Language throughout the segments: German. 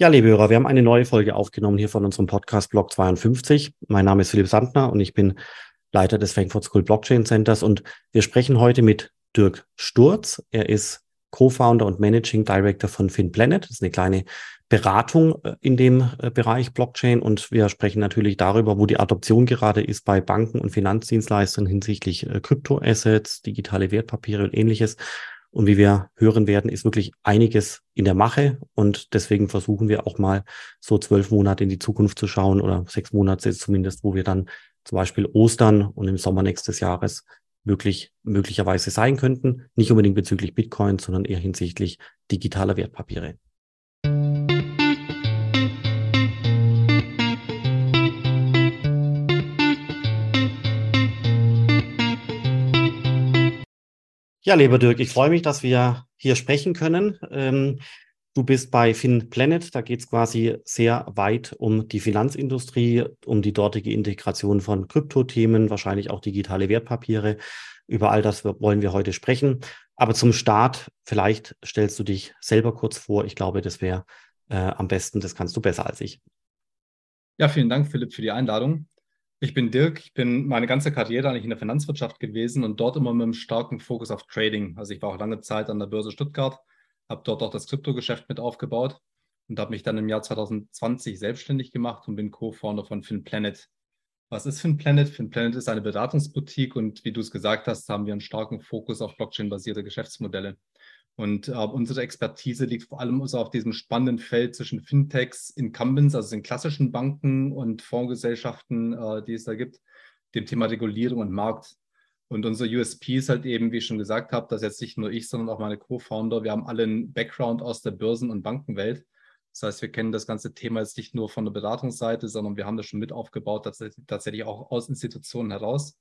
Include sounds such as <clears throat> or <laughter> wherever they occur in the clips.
Ja, liebe Hörer, wir haben eine neue Folge aufgenommen hier von unserem Podcast Blog 52. Mein Name ist Philipp Sandner und ich bin Leiter des Frankfurt School Blockchain Centers und wir sprechen heute mit Dirk Sturz. Er ist Co-Founder und Managing Director von FinPlanet. Das ist eine kleine Beratung äh, in dem äh, Bereich Blockchain und wir sprechen natürlich darüber, wo die Adoption gerade ist bei Banken und Finanzdienstleistern hinsichtlich äh, Kryptoassets, digitale Wertpapiere und ähnliches. Und wie wir hören werden, ist wirklich einiges in der Mache. Und deswegen versuchen wir auch mal so zwölf Monate in die Zukunft zu schauen oder sechs Monate zumindest, wo wir dann zum Beispiel Ostern und im Sommer nächstes Jahres wirklich möglicherweise sein könnten. Nicht unbedingt bezüglich Bitcoin, sondern eher hinsichtlich digitaler Wertpapiere. Ja, lieber Dirk, ich freue mich, dass wir hier sprechen können. Ähm, du bist bei FinPlanet, da geht es quasi sehr weit um die Finanzindustrie, um die dortige Integration von Kryptothemen, wahrscheinlich auch digitale Wertpapiere. Über all das wollen wir heute sprechen. Aber zum Start, vielleicht stellst du dich selber kurz vor. Ich glaube, das wäre äh, am besten, das kannst du besser als ich. Ja, vielen Dank, Philipp, für die Einladung. Ich bin Dirk, ich bin meine ganze Karriere eigentlich in der Finanzwirtschaft gewesen und dort immer mit einem starken Fokus auf Trading. Also ich war auch lange Zeit an der Börse Stuttgart, habe dort auch das Kryptogeschäft mit aufgebaut und habe mich dann im Jahr 2020 selbstständig gemacht und bin Co-Founder von FinPlanet. Was ist FinPlanet? FinPlanet ist eine Beratungsboutique und wie du es gesagt hast, haben wir einen starken Fokus auf Blockchain-basierte Geschäftsmodelle. Und äh, unsere Expertise liegt vor allem also auf diesem spannenden Feld zwischen Fintechs, Incumbents, also den klassischen Banken und Fondsgesellschaften, äh, die es da gibt, dem Thema Regulierung und Markt. Und unser USP ist halt eben, wie ich schon gesagt habe, dass jetzt nicht nur ich, sondern auch meine Co-Founder, wir haben alle einen Background aus der Börsen- und Bankenwelt. Das heißt, wir kennen das ganze Thema jetzt nicht nur von der Beratungsseite, sondern wir haben das schon mit aufgebaut, tatsächlich auch aus Institutionen heraus.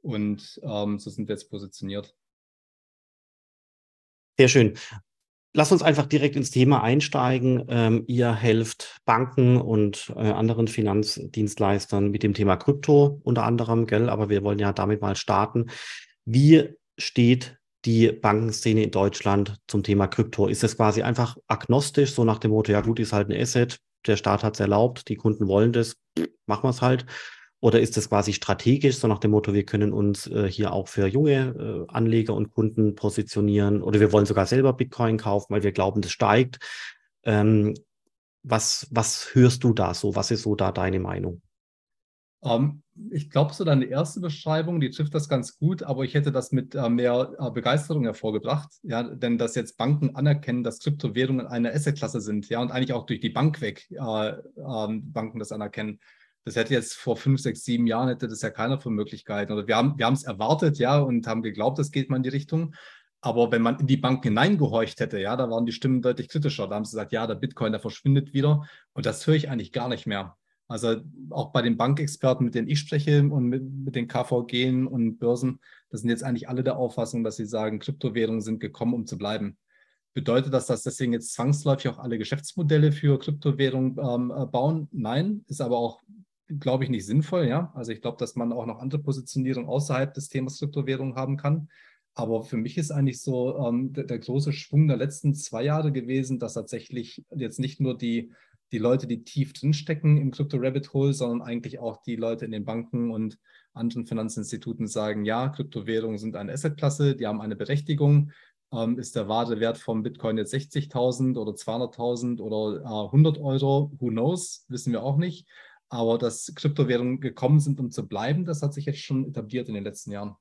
Und ähm, so sind wir jetzt positioniert. Sehr schön. Lass uns einfach direkt ins Thema einsteigen. Ähm, ihr helft Banken und äh, anderen Finanzdienstleistern mit dem Thema Krypto unter anderem, gell? Aber wir wollen ja damit mal starten. Wie steht die Bankenszene in Deutschland zum Thema Krypto? Ist es quasi einfach agnostisch, so nach dem Motto, ja gut, ist halt ein Asset, der Staat hat es erlaubt, die Kunden wollen das, machen wir es halt. Oder ist das quasi strategisch, so nach dem Motto, wir können uns äh, hier auch für junge äh, Anleger und Kunden positionieren oder wir wollen sogar selber Bitcoin kaufen, weil wir glauben, das steigt. Ähm, was, was hörst du da so? Was ist so da deine Meinung? Um, ähm, ich glaube, so deine erste Beschreibung, die trifft das ganz gut, aber ich hätte das mit äh, mehr äh, Begeisterung hervorgebracht, ja, denn dass jetzt Banken anerkennen, dass Kryptowährungen eine Assetklasse sind, ja, und eigentlich auch durch die Bank weg äh, ähm, Banken das anerkennen. Das hätte jetzt vor fünf, sechs, sieben Jahren hätte das ja keiner für Möglichkeiten. Oder wir haben wir es erwartet, ja, und haben geglaubt, das geht mal in die Richtung. Aber wenn man in die Bank hineingehorcht hätte, ja, da waren die Stimmen deutlich kritischer. Da haben sie gesagt, ja, der Bitcoin, der verschwindet wieder. Und das höre ich eigentlich gar nicht mehr. Also auch bei den Bankexperten, mit denen ich spreche und mit, mit den KVG und Börsen, das sind jetzt eigentlich alle der Auffassung, dass sie sagen, Kryptowährungen sind gekommen, um zu bleiben. Bedeutet das, dass deswegen jetzt zwangsläufig auch alle Geschäftsmodelle für Kryptowährungen ähm, äh, bauen? Nein, ist aber auch glaube ich, nicht sinnvoll. Ja? Also ich glaube, dass man auch noch andere Positionierungen außerhalb des Themas Kryptowährung haben kann. Aber für mich ist eigentlich so ähm, der, der, große Schwung der letzten zwei Jahre gewesen, dass tatsächlich jetzt nicht nur die, die Leute, die tief drinstecken im Krypto-Rabbit Hole, sondern eigentlich auch die Leute in den Banken und anderen Finanzinstituten sagen, ja, Kryptowährungen sind eine Assetklasse, die haben eine Berechtigung. Ähm, ist der wahre Wert vom Bitcoin jetzt 60.000 oder 200.000 oder äh, 100 Euro? Who knows? Wissen wir auch nicht. Aber dass Kryptowährungen gekommen sind, um zu bleiben, das hat sich jetzt schon etabliert in den letzten Jahren.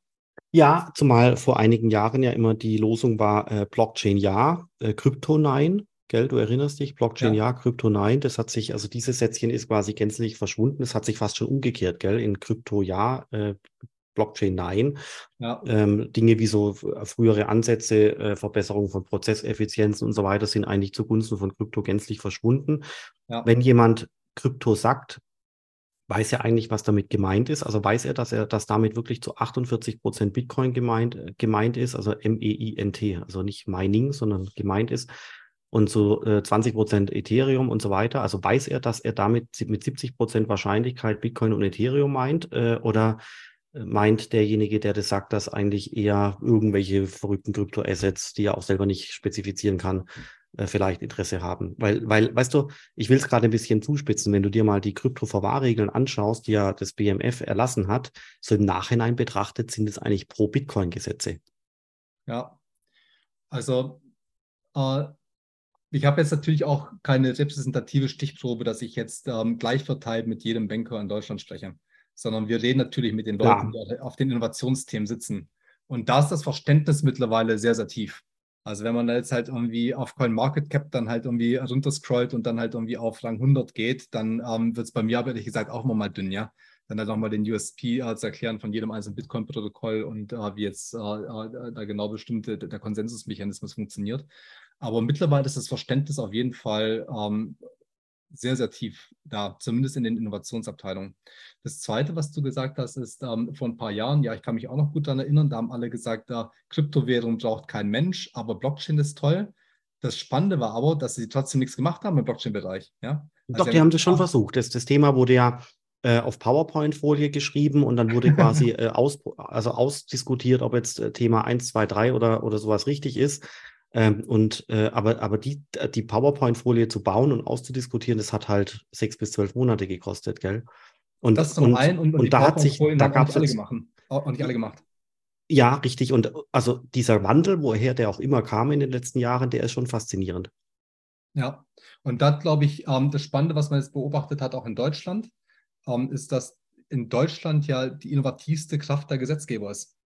Ja, zumal vor einigen Jahren ja immer die Losung war äh, Blockchain ja, äh, Krypto nein. Gell, du erinnerst dich, Blockchain ja, ja Krypto nein. Das hat sich, also dieses Sätzchen ist quasi gänzlich verschwunden. Es hat sich fast schon umgekehrt, gell? In Krypto ja, äh, Blockchain nein. Ja. Ähm, Dinge wie so frühere Ansätze, äh, Verbesserung von Prozesseffizienzen und so weiter sind eigentlich zugunsten von Krypto gänzlich verschwunden. Ja. Wenn jemand Krypto sagt, weiß er eigentlich, was damit gemeint ist? Also weiß er, dass er, dass damit wirklich zu 48 Prozent Bitcoin gemeint, äh, gemeint ist, also M-E-I-N-T, also nicht Mining, sondern gemeint ist und so äh, 20 Prozent Ethereum und so weiter. Also weiß er, dass er damit mit 70 Prozent Wahrscheinlichkeit Bitcoin und Ethereum meint äh, oder äh, meint derjenige, der das sagt, dass eigentlich eher irgendwelche verrückten Kryptoassets, die er auch selber nicht spezifizieren kann, äh, vielleicht Interesse haben. Weil, weil, weißt du, ich will es gerade ein bisschen zuspitzen, wenn du dir mal die Kryptoverwahrregeln anschaust, die ja das BMF erlassen hat, so im Nachhinein betrachtet sind es eigentlich Pro-Bitcoin-Gesetze. Ja, also äh, ich habe jetzt natürlich auch keine repräsentative Stichprobe, dass ich jetzt ähm, gleich verteilt mit jedem Banker in Deutschland spreche, sondern wir reden natürlich mit den Leuten, ja. die auf den Innovationsthemen sitzen. Und da ist das Verständnis mittlerweile sehr, sehr tief. Also wenn man jetzt halt irgendwie auf CoinMarketCap dann halt irgendwie runterscrollt und dann halt irgendwie auf Rang 100 geht, dann ähm, wird es bei mir ehrlich gesagt auch immer mal dünn, ja. Dann halt nochmal den USP äh, zu erklären von jedem einzelnen Bitcoin-Protokoll und äh, wie jetzt äh, äh da genau bestimmte der Konsensusmechanismus funktioniert. Aber mittlerweile ist das Verständnis auf jeden Fall ähm, sehr, sehr tief da, zumindest in den Innovationsabteilungen. Das Zweite, was du gesagt hast, ist ähm, vor ein paar Jahren, ja, ich kann mich auch noch gut daran erinnern, da haben alle gesagt, da Kryptowährung braucht kein Mensch, aber Blockchain ist toll. Das Spannende war aber, dass sie trotzdem nichts gemacht haben im Blockchain-Bereich. Ja? Also Doch, die haben das schon versucht. Das, das Thema wurde ja äh, auf PowerPoint-Folie geschrieben und dann wurde <laughs> quasi äh, aus, also ausdiskutiert, ob jetzt äh, Thema 1, 2, 3 oder, oder sowas richtig ist. Ähm, und äh, aber, aber die, die PowerPoint-Folie zu bauen und auszudiskutieren, das hat halt sechs bis zwölf Monate gekostet, gell? Und, das zum und, einen und, und, und da hat sich, da gab es alle gemacht. Auch nicht alle gemacht. Ja, richtig. Und also dieser Wandel, woher der auch immer kam in den letzten Jahren, der ist schon faszinierend. Ja, und da glaube ich, ähm, das Spannende, was man jetzt beobachtet hat, auch in Deutschland, ähm, ist, dass in Deutschland ja die innovativste Kraft der Gesetzgeber ist.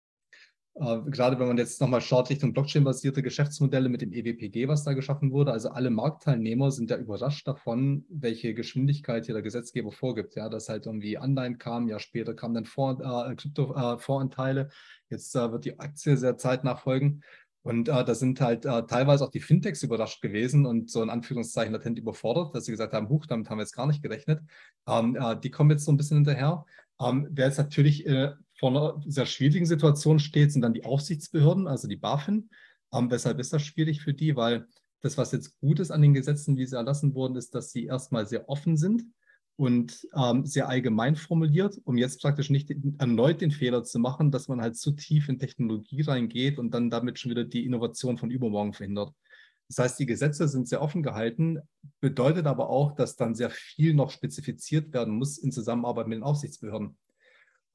Äh, gerade wenn man jetzt nochmal schaut Richtung Blockchain-basierte Geschäftsmodelle mit dem EWPG, was da geschaffen wurde. Also alle Marktteilnehmer sind ja überrascht davon, welche Geschwindigkeit hier der Gesetzgeber vorgibt. Ja, dass halt irgendwie Anleihen kam, ja später kamen dann Vor, äh, Krypto-Voranteile. Äh, jetzt äh, wird die Aktie sehr zeitnah folgen. Und äh, da sind halt äh, teilweise auch die Fintechs überrascht gewesen und so in Anführungszeichen latent überfordert, dass sie gesagt haben, huch, damit haben wir jetzt gar nicht gerechnet. Ähm, äh, die kommen jetzt so ein bisschen hinterher. Ähm, wer jetzt natürlich äh, vor einer sehr schwierigen Situation steht, sind dann die Aufsichtsbehörden, also die BaFin. Ähm, weshalb ist das schwierig für die? Weil das, was jetzt gut ist an den Gesetzen, wie sie erlassen wurden, ist, dass sie erstmal sehr offen sind und ähm, sehr allgemein formuliert, um jetzt praktisch nicht erneut den Fehler zu machen, dass man halt zu tief in Technologie reingeht und dann damit schon wieder die Innovation von übermorgen verhindert. Das heißt, die Gesetze sind sehr offen gehalten, bedeutet aber auch, dass dann sehr viel noch spezifiziert werden muss in Zusammenarbeit mit den Aufsichtsbehörden.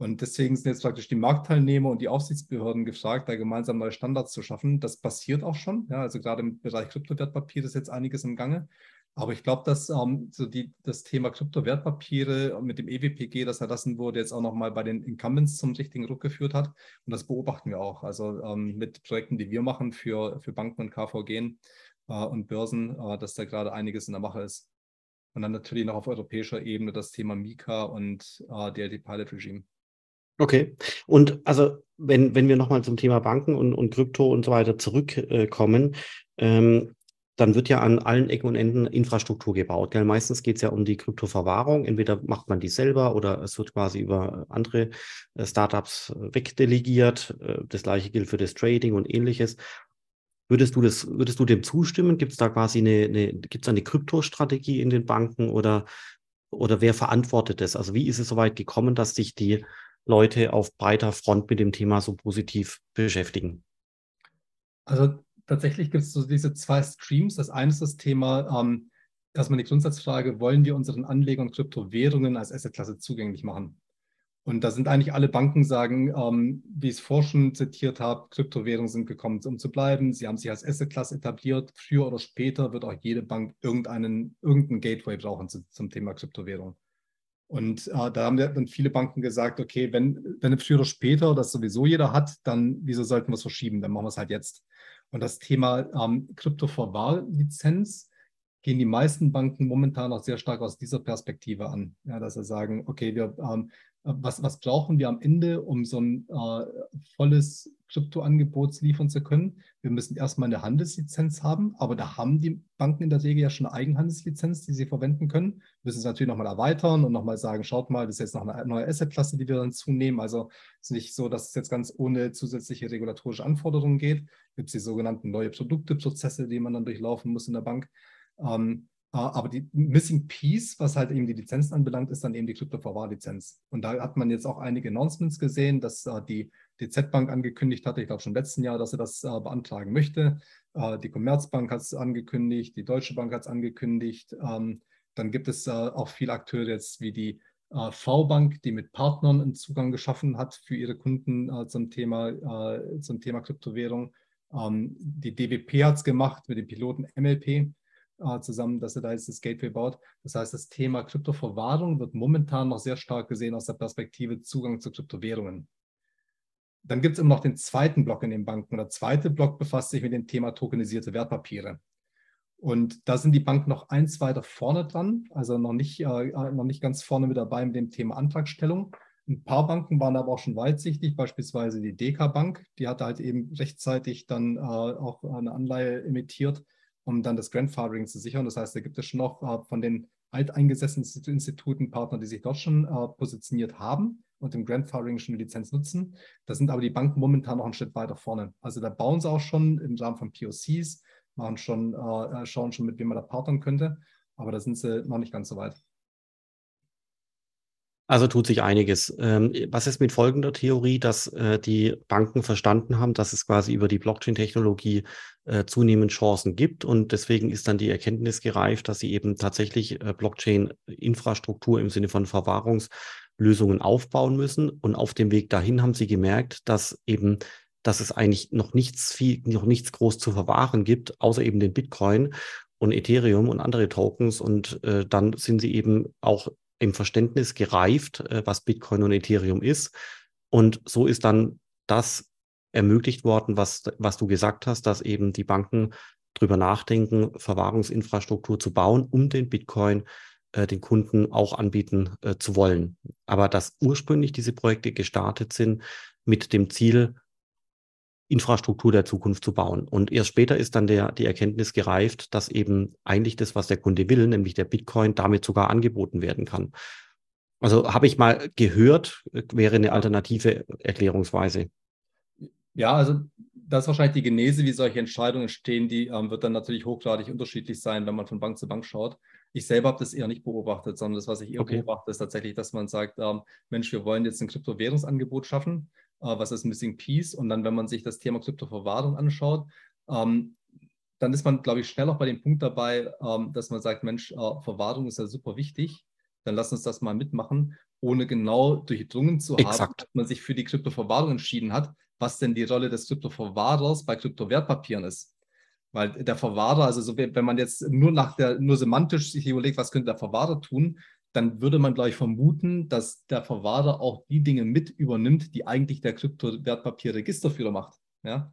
Und deswegen sind jetzt praktisch die Marktteilnehmer und die Aufsichtsbehörden gefragt, da gemeinsam neue Standards zu schaffen. Das passiert auch schon. Ja, also gerade im Bereich Kryptowertpapier ist jetzt einiges im Gange. Aber ich glaube, dass ähm, so die, das Thema Kryptowertpapiere mit dem EWPG, das erlassen wurde, jetzt auch nochmal bei den Incumbents zum richtigen Ruck geführt hat. Und das beobachten wir auch. Also ähm, mit Projekten, die wir machen für, für Banken und KVG äh, und Börsen, äh, dass da gerade einiges in der Mache ist. Und dann natürlich noch auf europäischer Ebene das Thema Mika und äh, DLT Pilot Regime. Okay. Und also, wenn, wenn wir nochmal zum Thema Banken und, und Krypto und so weiter zurückkommen, ähm, dann wird ja an allen Ecken und Enden Infrastruktur gebaut. Gell? Meistens geht es ja um die Kryptoverwahrung. Entweder macht man die selber oder es wird quasi über andere äh, Startups wegdelegiert. Äh, das gleiche gilt für das Trading und ähnliches. Würdest du das, würdest du dem zustimmen? Gibt es da quasi eine, eine gibt es eine Kryptostrategie in den Banken oder, oder wer verantwortet das? Also wie ist es so weit gekommen, dass sich die Leute auf breiter Front mit dem Thema so positiv beschäftigen? Also tatsächlich gibt es so diese zwei Streams. Das eine ist das Thema, ähm, erstmal die Grundsatzfrage, wollen wir unseren Anlegern Kryptowährungen als Assetklasse zugänglich machen? Und da sind eigentlich alle Banken sagen, ähm, wie ich es vorhin zitiert habe, Kryptowährungen sind gekommen, um zu bleiben. Sie haben sich als Assetklasse etabliert. Früher oder später wird auch jede Bank irgendeinen, irgendeinen Gateway brauchen zu, zum Thema Kryptowährung. Und äh, da haben dann viele Banken gesagt, okay, wenn, wenn früher oder später das sowieso jeder hat, dann wieso sollten wir es verschieben? Dann machen wir es halt jetzt. Und das Thema ähm, Kryptoverwahrlizenz gehen die meisten Banken momentan auch sehr stark aus dieser Perspektive an. Ja, dass sie sagen, okay, wir ähm, was, was brauchen wir am Ende, um so ein äh, volles Kryptoangebot liefern zu können? Wir müssen erstmal eine Handelslizenz haben, aber da haben die Banken in der Regel ja schon eine Eigenhandelslizenz, die sie verwenden können. Wir müssen es natürlich nochmal erweitern und nochmal sagen, schaut mal, das ist jetzt noch eine neue Assetklasse, die wir dann zunehmen. Also es ist nicht so, dass es jetzt ganz ohne zusätzliche regulatorische Anforderungen geht. Es gibt die sogenannten neue Produkteprozesse, die man dann durchlaufen muss in der Bank. Ähm, aber die Missing Piece, was halt eben die Lizenzen anbelangt, ist dann eben die Krypto-Verwahrlizenz. Und da hat man jetzt auch einige Announcements gesehen, dass die DZ Bank angekündigt hatte, ich glaube schon im letzten Jahr, dass sie das beantragen möchte. die Commerzbank hat es angekündigt, die Deutsche Bank hat es angekündigt. Ähm, dann gibt es auch viele Akteure jetzt wie die V-Bank, die mit Partnern einen Zugang geschaffen hat für ihre Kunden zum Thema, zum Thema Kryptowährung. Ähm, die DWP hat es gemacht mit dem Piloten MLP äh, zusammen, dass er da jetzt das Gateway baut. Das heißt, das Thema Kryptoverwahrung wird momentan noch sehr stark gesehen aus der Perspektive Zugang zu Kryptowährungen. Dann gibt es immer noch den zweiten Block in den Banken. Der zweite Block befasst sich mit dem Thema tokenisierte Wertpapiere. Und da sind die Banken noch eins weiter vorne dran, also noch nicht, äh, noch nicht ganz vorne mit dabei mit dem Thema Antragstellung. Ein paar Banken waren aber auch schon weitsichtig, beispielsweise die DK Bank, die hatte halt eben rechtzeitig dann äh, auch eine Anleihe emittiert, um dann das Grandfathering zu sichern. Das heißt, da gibt es schon noch äh, von den alteingesessenen Instituten Partner, die sich dort schon äh, positioniert haben und im Grandfathering schon eine Lizenz nutzen. Da sind aber die Banken momentan noch einen Schritt weiter vorne. Also da bauen sie auch schon im Rahmen von POCs, machen schon, äh, schauen schon, mit wem man da partnern könnte, aber da sind sie noch nicht ganz so weit. Also tut sich einiges. Ähm, was ist mit folgender Theorie, dass äh, die Banken verstanden haben, dass es quasi über die Blockchain-Technologie äh, zunehmend Chancen gibt und deswegen ist dann die Erkenntnis gereift, dass sie eben tatsächlich äh, Blockchain-Infrastruktur im Sinne von Verwahrungslösungen aufbauen müssen und auf dem Weg dahin haben sie gemerkt, dass eben dass es eigentlich noch nichts viel, noch nichts groß zu verwahren gibt, außer eben den Bitcoin und Ethereum und andere Tokens. Und äh, dann sind sie eben auch im Verständnis gereift, äh, was Bitcoin und Ethereum ist. Und so ist dann das ermöglicht worden, was, was du gesagt hast, dass eben die Banken drüber nachdenken, Verwahrungsinfrastruktur zu bauen, um den Bitcoin äh, den Kunden auch anbieten äh, zu wollen. Aber dass ursprünglich diese Projekte gestartet sind mit dem Ziel, Infrastruktur der Zukunft zu bauen. Und erst später ist dann der, die Erkenntnis gereift, dass eben eigentlich das, was der Kunde will, nämlich der Bitcoin, damit sogar angeboten werden kann. Also habe ich mal gehört, wäre eine alternative Erklärungsweise. Ja, also das ist wahrscheinlich die Genese, wie solche Entscheidungen stehen, die ähm, wird dann natürlich hochgradig unterschiedlich sein, wenn man von Bank zu Bank schaut. Ich selber habe das eher nicht beobachtet, sondern das, was ich eher okay. beobachte, ist tatsächlich, dass man sagt, ähm, Mensch, wir wollen jetzt ein Kryptowährungsangebot schaffen äh, was ist Missing Piece. Und dann, wenn man sich das Thema Kryptoverwahrung anschaut, ähm, dann ist man, glaube ich, schnell auch bei dem Punkt dabei, ähm, dass man sagt, Mensch, äh, Verwahrung ist ja super wichtig. Dann lass uns das mal mitmachen, ohne genau durchdrungen zu Exakt. haben, dass man sich für die Kryptoverwahrung entschieden hat, was denn die Rolle des Kryptoverwahrers bei Kryptowertpapieren ist. Weil der Verwahrer, also so, wenn man jetzt nur nach der, nur semantisch sich überlegt, was könnte der Verwahrer tun, dann würde man gleich vermuten, dass der Verwahrer auch die Dinge mit übernimmt, die eigentlich der Kryptowertpapierregisterführer macht. Ja?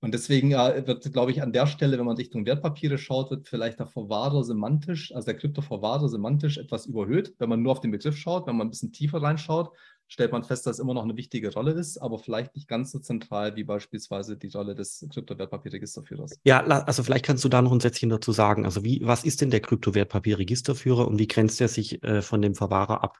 Und deswegen äh, wird, glaube ich, an der Stelle, wenn man Richtung Wertpapiere schaut, wird vielleicht der Verwahrer semantisch, also der Kryptoverwahrer semantisch etwas überhöht, wenn man nur auf den Begriff schaut, wenn man ein bisschen tiefer reinschaut, stellt man fest, dass es immer noch eine wichtige Rolle ist, aber vielleicht nicht ganz so zentral wie beispielsweise die Rolle des Kryptowertpapierregisterführers. Ja, also vielleicht kannst du da noch ein Sätzchen dazu sagen. Also wie, was ist denn der Kryptowertpapierregisterführer und wie grenzt er sich äh, von dem Verwahrer ab?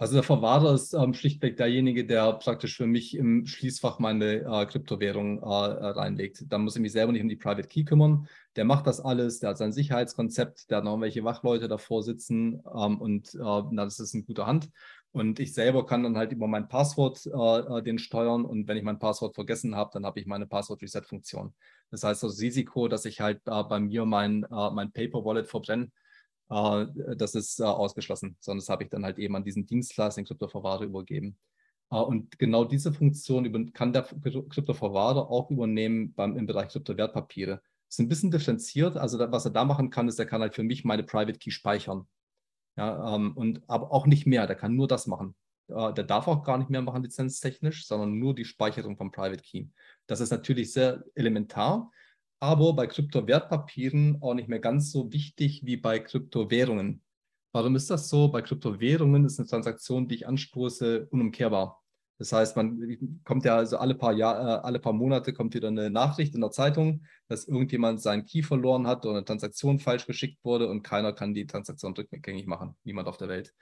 Also der Verwahrer ist ähm, schlichtweg derjenige, der praktisch für mich im Schließfach meine äh, Kryptowährung äh, reinlegt. Da muss ich mich selber nicht um die Private Key kümmern. Der macht das alles, der hat sein Sicherheitskonzept, der hat noch irgendwelche Wachleute davor sitzen ähm, und äh, das ist in guter Hand. Und ich selber kann dann halt über mein Passwort äh, äh, den steuern. Und wenn ich mein Passwort vergessen habe, dann habe ich meine Passwort-Reset-Funktion. Das heißt, das Risiko, dass ich halt äh, bei mir mein, äh, mein Paper-Wallet verbrenne, äh, das ist äh, ausgeschlossen. Sondern das habe ich dann halt eben an diesen Dienstleister, den Kryptoverwahrer, übergeben. und genau diese Funktion über, kann der Kryptoverwahrer auch übernehmen beim, im Bereich Kryptowertpapiere. Ist ein bisschen differenziert. Also was er da machen kann, ist, er kann halt für mich meine Private Key speichern. Ja, ähm, und aber auch nicht mehr, der kann nur das machen. Äh, der darf auch gar nicht mehr machen, lizenztechnisch, sondern nur die Speicherung vom Private Key. Das ist natürlich sehr elementar, aber bei Kryptowertpapieren auch nicht mehr ganz so wichtig wie bei Kryptowährungen. Warum ist das so? Bei Kryptowährungen ist eine Transaktion, die ich anstoße, unumkehrbar. Das heißt, man kommt ja also alle paar Jahr, äh, alle paar Monate kommt wieder eine Nachricht in der Zeitung, dass irgendjemand seinen Key verloren hat oder eine Transaktion falsch geschickt wurde und keiner kann die Transaktion rückgängig machen. Niemand auf der Welt.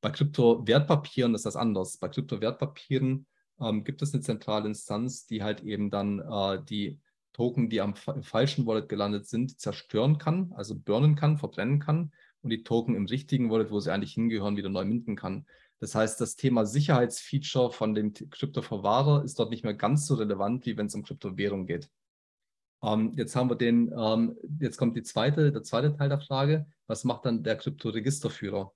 Bei Kryptowertpapieren ist das anders. Bei Kryptowertpapieren ähm, gibt es eine zentrale Instanz, die halt eben dann äh, die Token, die am falschen Wallet gelandet sind, zerstören kann, also burnen kann, verbrennen kann und die Token im richtigen Wallet, wo sie eigentlich hingehören, wieder neu minden kann. Das heißt, das Thema Sicherheitsfeature von dem Kryptoverwahrer ist dort nicht mehr ganz so relevant, wie wenn es um Kryptowährung geht. Ähm, jetzt haben wir den, ähm, jetzt kommt die zweite, der zweite Teil der Frage. Was macht dann der Kryptoregisterführer?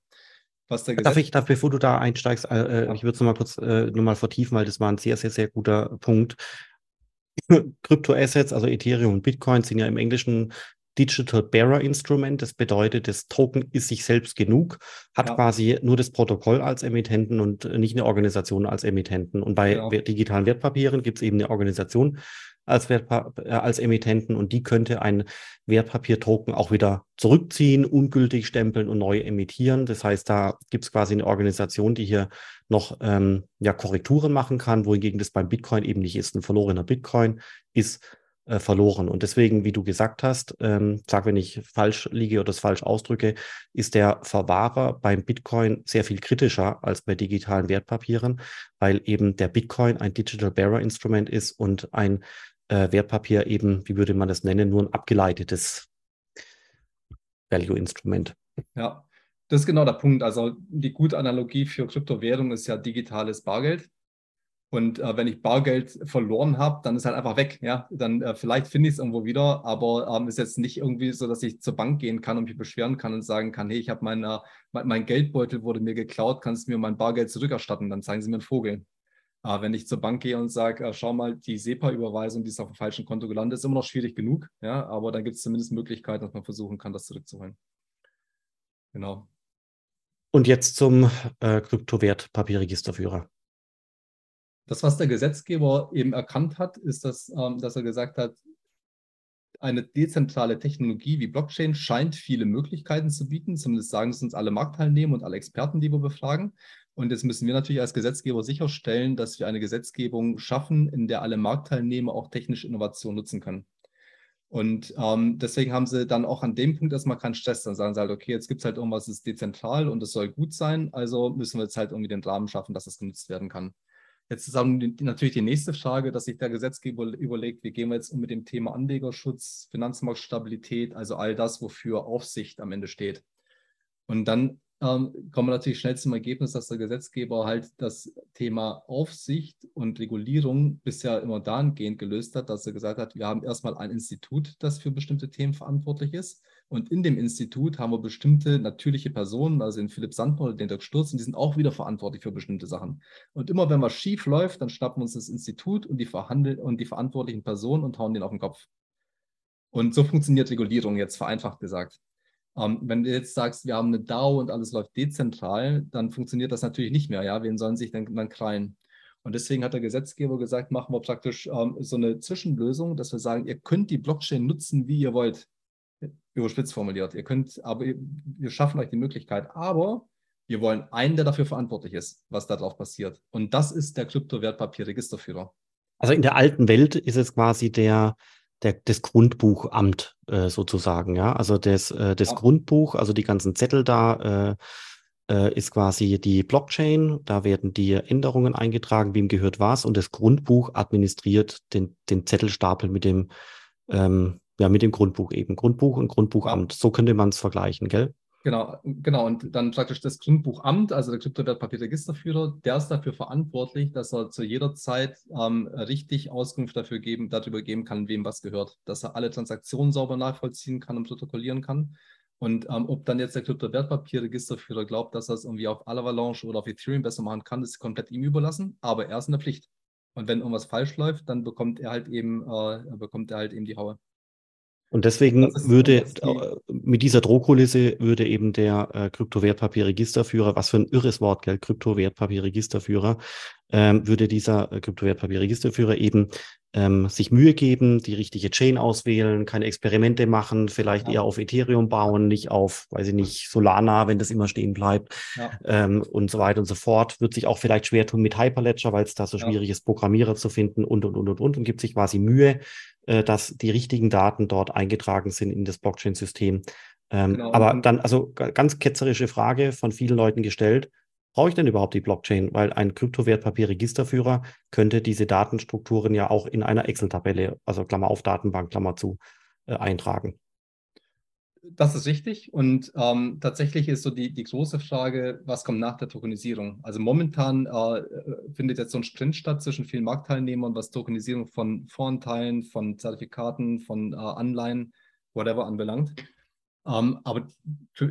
Was der darf ich, darf, bevor du da einsteigst, äh, äh ja. ich würde es nochmal kurz äh, nochmal vertiefen, weil das war ein sehr, sehr, sehr guter Punkt. <clears throat> Kryptoassets, also Ethereum und Bitcoin, sind ja im Englischen Digital Bearer Instrument. Das bedeutet, das Token ist sich selbst genug, hat ja. quasi nur das Protokoll als Emittenten und nicht eine Organisation als Emittenten. Und bei ja. digitalen Wertpapieren gibt es eben eine Organisation als, Wertpa äh, als Emittenten und die könnte ein Wertpapiertoken auch wieder zurückziehen, ungültig stempeln und neu emittieren. Das heißt, da gibt es quasi eine Organisation, die hier noch ähm, ja, Korrekturen machen kann, wohingegen das beim Bitcoin eben nicht ist. Ein verlorener Bitcoin ist äh, verloren. Und deswegen, wie du gesagt hast, ähm, sag, wenn ich falsch liege oder das falsch ausdrücke, ist der Verwahrer beim Bitcoin sehr viel kritischer als bei digitalen Wertpapieren, weil eben der Bitcoin ein Digital Bearer Instrument ist und ein äh, Wertpapier eben, wie würde man das nennen, nur ein abgeleitetes Value-Instrument. Ja, das ist genau der Punkt. Also die gute Analogie für Kryptowährung ist ja digitales Bargeld. Und äh, wenn ich Bargeld verloren habe, dann ist halt einfach weg. Ja, dann äh, vielleicht finde ich es irgendwo wieder, aber ähm, ist jetzt nicht irgendwie so, dass ich zur Bank gehen kann und mich beschweren kann und sagen kann, hey, ich habe mein, äh, mein Geldbeutel wurde mir geklaut, kannst du mir mein Bargeld zurückerstatten? Dann zeigen sie mir einen Vogel. Äh, wenn ich zur Bank gehe und sage, äh, schau mal, die SEPA-Überweisung, die ist auf dem falschen Konto gelandet, ist immer noch schwierig genug. Ja, aber dann gibt es zumindest Möglichkeiten, dass man versuchen kann, das zurückzuholen. Genau. Und jetzt zum äh, Kryptowertpapierregisterführer. Das, was der Gesetzgeber eben erkannt hat, ist, dass, ähm, dass er gesagt hat, eine dezentrale Technologie wie Blockchain scheint viele Möglichkeiten zu bieten. Zumindest sagen es uns alle Marktteilnehmer und alle Experten, die wir befragen. Und jetzt müssen wir natürlich als Gesetzgeber sicherstellen, dass wir eine Gesetzgebung schaffen, in der alle Marktteilnehmer auch technische Innovation nutzen können. Und ähm, deswegen haben sie dann auch an dem Punkt erstmal keinen Stress. Dann sagen sie halt, okay, jetzt gibt es halt irgendwas, das ist dezentral und es soll gut sein. Also müssen wir jetzt halt irgendwie den Rahmen schaffen, dass es genutzt werden kann. Jetzt ist natürlich die nächste Frage, dass sich der Gesetzgeber überlegt, wie gehen wir jetzt um mit dem Thema Anlegerschutz, Finanzmarktstabilität, also all das, wofür Aufsicht am Ende steht. Und dann ähm, kommen wir natürlich schnell zum Ergebnis, dass der Gesetzgeber halt das Thema Aufsicht und Regulierung bisher immer dahingehend gelöst hat, dass er gesagt hat, wir haben erstmal ein Institut, das für bestimmte Themen verantwortlich ist. Und in dem Institut haben wir bestimmte natürliche Personen, also den Philipp Sandner oder den Dirk Sturz, und die sind auch wieder verantwortlich für bestimmte Sachen. Und immer wenn was schief läuft, dann schnappen wir uns das Institut und die, und die verantwortlichen Personen und hauen den auf den Kopf. Und so funktioniert Regulierung jetzt vereinfacht gesagt. Ähm, wenn du jetzt sagst, wir haben eine DAO und alles läuft dezentral, dann funktioniert das natürlich nicht mehr. Ja, wen sollen sich denn dann krallen? Und deswegen hat der Gesetzgeber gesagt, machen wir praktisch ähm, so eine Zwischenlösung, dass wir sagen, ihr könnt die Blockchain nutzen, wie ihr wollt. Überspitzt formuliert. Ihr könnt, aber wir schaffen euch die Möglichkeit. Aber wir wollen einen, der dafür verantwortlich ist, was darauf passiert. Und das ist der Kryptowertpapierregisterführer. Also in der alten Welt ist es quasi der, der, das Grundbuchamt äh, sozusagen, ja. Also das, äh, das ja. Grundbuch, also die ganzen Zettel da, äh, äh, ist quasi die Blockchain. Da werden die Änderungen eingetragen, wem gehört was, und das Grundbuch administriert den, den Zettelstapel mit dem, ähm, ja, mit dem Grundbuch eben. Grundbuch und Grundbuchamt. So könnte man es vergleichen, gell? Genau, genau. Und dann praktisch das Grundbuchamt, also der Kryptowertpapierregisterführer, der ist dafür verantwortlich, dass er zu jeder Zeit ähm, richtig Auskunft dafür geben, darüber geben kann, wem was gehört. Dass er alle Transaktionen sauber nachvollziehen kann und protokollieren kann. Und ähm, ob dann jetzt der Kryptowertpapierregisterführer glaubt, dass er es irgendwie auf Avalanche oder auf Ethereum besser machen kann, ist komplett ihm überlassen, aber er ist in der Pflicht. Und wenn irgendwas falsch läuft, dann bekommt er halt eben, äh, bekommt er halt eben die Haue. Und deswegen würde äh, mit dieser Drohkulisse würde eben der äh, Kryptowertpapierregisterführer, was für ein irres Wort, gell, Kryptowertpapierregisterführer, ähm, würde dieser äh, Kryptowertpapierregisterführer eben ähm, sich Mühe geben, die richtige Chain auswählen, keine Experimente machen, vielleicht ja. eher auf Ethereum bauen, nicht auf, weiß ich nicht, Solana, wenn das immer stehen bleibt ja. ähm, und so weiter und so fort. Wird sich auch vielleicht schwer tun mit Hyperledger, weil es da so ja. schwierig ist, Programmierer zu finden und, und, und, und, und, und gibt sich quasi Mühe, dass die richtigen Daten dort eingetragen sind in das Blockchain-System. Ähm, genau. Aber dann, also ganz ketzerische Frage von vielen Leuten gestellt. brauche ich denn überhaupt die Blockchain? Weil ein Kryptowertpapierregisterführer könnte diese Datenstrukturen ja auch in einer Excel-Tabelle, also Klammer auf Datenbank, Klammer zu, äh, eintragen. Das ist richtig. Und ähm, tatsächlich ist so die, die große Frage, was kommt nach der Tokenisierung? Also momentan äh, findet jetzt so ein Sprint statt zwischen vielen Marktteilnehmern, was Tokenisierung von Voranteilen, von Zertifikaten, von äh, Anleihen, whatever anbelangt. Ähm, aber